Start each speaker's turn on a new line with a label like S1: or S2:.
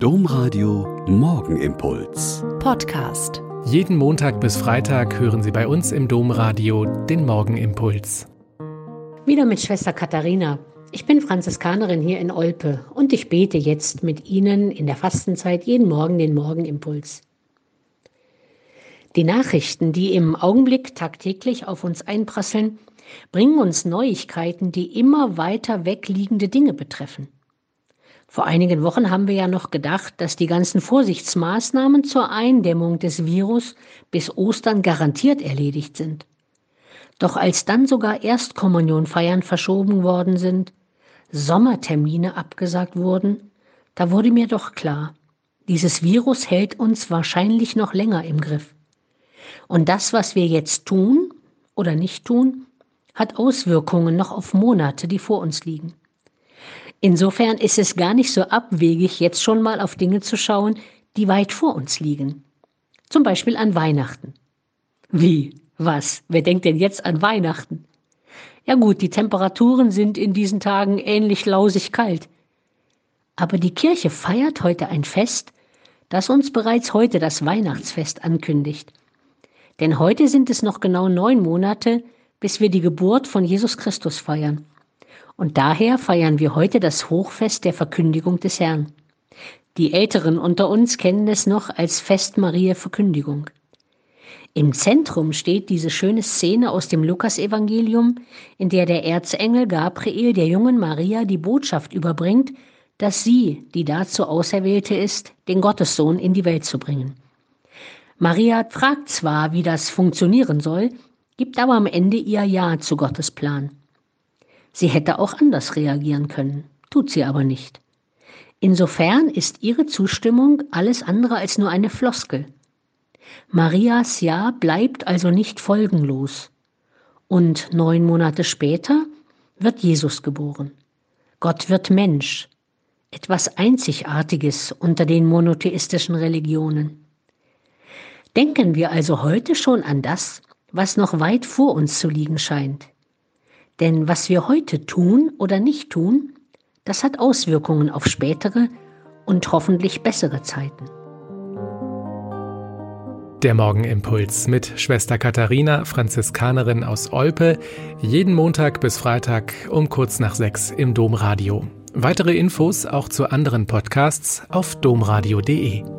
S1: Domradio Morgenimpuls.
S2: Podcast.
S3: Jeden Montag bis Freitag hören Sie bei uns im Domradio den Morgenimpuls.
S4: Wieder mit Schwester Katharina. Ich bin Franziskanerin hier in Olpe und ich bete jetzt mit Ihnen in der Fastenzeit jeden Morgen den Morgenimpuls. Die Nachrichten, die im Augenblick tagtäglich auf uns einprasseln, bringen uns Neuigkeiten, die immer weiter wegliegende Dinge betreffen. Vor einigen Wochen haben wir ja noch gedacht, dass die ganzen Vorsichtsmaßnahmen zur Eindämmung des Virus bis Ostern garantiert erledigt sind. Doch als dann sogar Erstkommunionfeiern verschoben worden sind, Sommertermine abgesagt wurden, da wurde mir doch klar, dieses Virus hält uns wahrscheinlich noch länger im Griff. Und das, was wir jetzt tun oder nicht tun, hat Auswirkungen noch auf Monate, die vor uns liegen. Insofern ist es gar nicht so abwegig, jetzt schon mal auf Dinge zu schauen, die weit vor uns liegen. Zum Beispiel an Weihnachten. Wie? Was? Wer denkt denn jetzt an Weihnachten? Ja gut, die Temperaturen sind in diesen Tagen ähnlich lausig kalt. Aber die Kirche feiert heute ein Fest, das uns bereits heute das Weihnachtsfest ankündigt. Denn heute sind es noch genau neun Monate, bis wir die Geburt von Jesus Christus feiern. Und daher feiern wir heute das Hochfest der Verkündigung des Herrn. Die Älteren unter uns kennen es noch als Fest Maria Verkündigung. Im Zentrum steht diese schöne Szene aus dem Lukasevangelium, in der der Erzengel Gabriel der jungen Maria die Botschaft überbringt, dass sie, die dazu Auserwählte ist, den Gottessohn in die Welt zu bringen. Maria fragt zwar, wie das funktionieren soll, gibt aber am Ende ihr Ja zu Gottes Plan. Sie hätte auch anders reagieren können, tut sie aber nicht. Insofern ist ihre Zustimmung alles andere als nur eine Floskel. Marias Ja bleibt also nicht folgenlos. Und neun Monate später wird Jesus geboren. Gott wird Mensch. Etwas Einzigartiges unter den monotheistischen Religionen. Denken wir also heute schon an das, was noch weit vor uns zu liegen scheint. Denn was wir heute tun oder nicht tun, das hat Auswirkungen auf spätere und hoffentlich bessere Zeiten.
S3: Der Morgenimpuls mit Schwester Katharina, Franziskanerin aus Olpe, jeden Montag bis Freitag um kurz nach sechs im Domradio. Weitere Infos auch zu anderen Podcasts auf domradio.de.